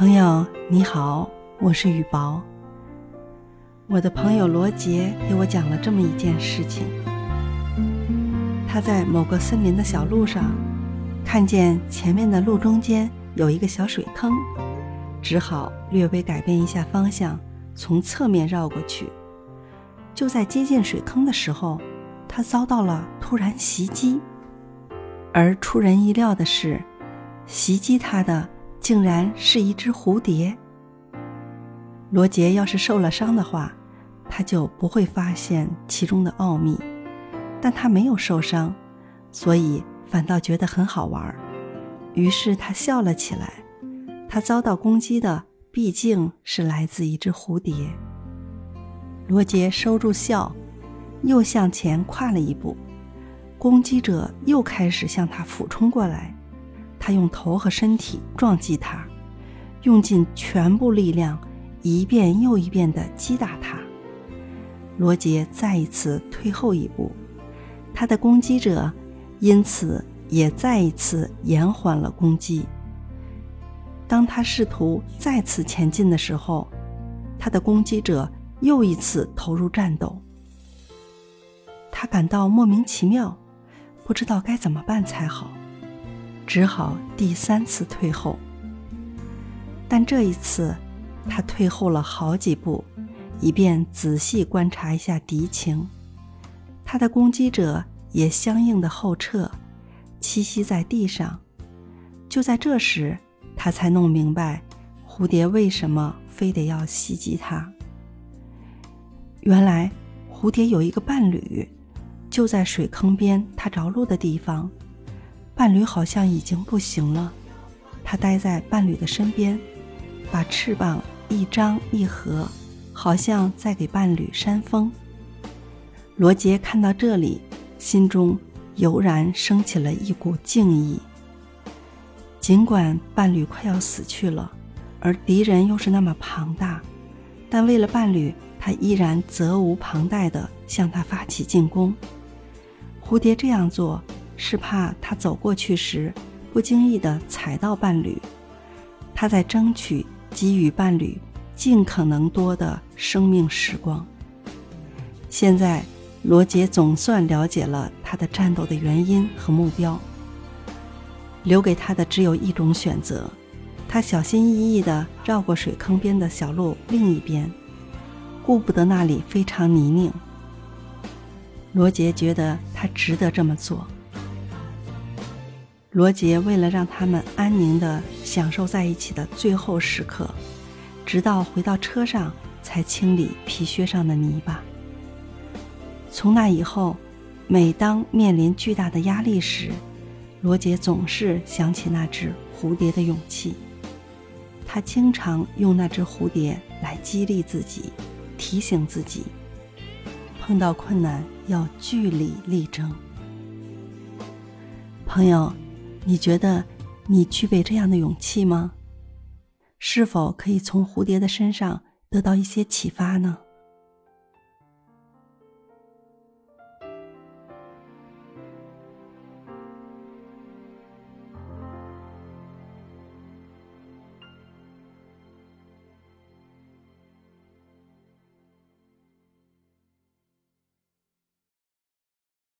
朋友你好，我是雨薄。我的朋友罗杰给我讲了这么一件事情：他在某个森林的小路上，看见前面的路中间有一个小水坑，只好略微改变一下方向，从侧面绕过去。就在接近水坑的时候，他遭到了突然袭击，而出人意料的是，袭击他的。竟然是一只蝴蝶。罗杰要是受了伤的话，他就不会发现其中的奥秘，但他没有受伤，所以反倒觉得很好玩儿。于是他笑了起来。他遭到攻击的毕竟是来自一只蝴蝶。罗杰收住笑，又向前跨了一步，攻击者又开始向他俯冲过来。他用头和身体撞击他，用尽全部力量，一遍又一遍地击打他。罗杰再一次退后一步，他的攻击者因此也再一次延缓了攻击。当他试图再次前进的时候，他的攻击者又一次投入战斗。他感到莫名其妙，不知道该怎么办才好。只好第三次退后，但这一次，他退后了好几步，以便仔细观察一下敌情。他的攻击者也相应的后撤，栖息在地上。就在这时，他才弄明白蝴蝶为什么非得要袭击他。原来，蝴蝶有一个伴侣，就在水坑边它着陆的地方。伴侣好像已经不行了，他待在伴侣的身边，把翅膀一张一合，好像在给伴侣扇风。罗杰看到这里，心中油然升起了一股敬意。尽管伴侣快要死去了，而敌人又是那么庞大，但为了伴侣，他依然责无旁贷地向他发起进攻。蝴蝶这样做。是怕他走过去时不经意地踩到伴侣，他在争取给予伴侣尽可能多的生命时光。现在，罗杰总算了解了他的战斗的原因和目标。留给他的只有一种选择，他小心翼翼地绕过水坑边的小路另一边，顾不得那里非常泥泞。罗杰觉得他值得这么做。罗杰为了让他们安宁地享受在一起的最后时刻，直到回到车上才清理皮靴上的泥巴。从那以后，每当面临巨大的压力时，罗杰总是想起那只蝴蝶的勇气。他经常用那只蝴蝶来激励自己，提醒自己：碰到困难要据理力争。朋友。你觉得你具备这样的勇气吗？是否可以从蝴蝶的身上得到一些启发呢？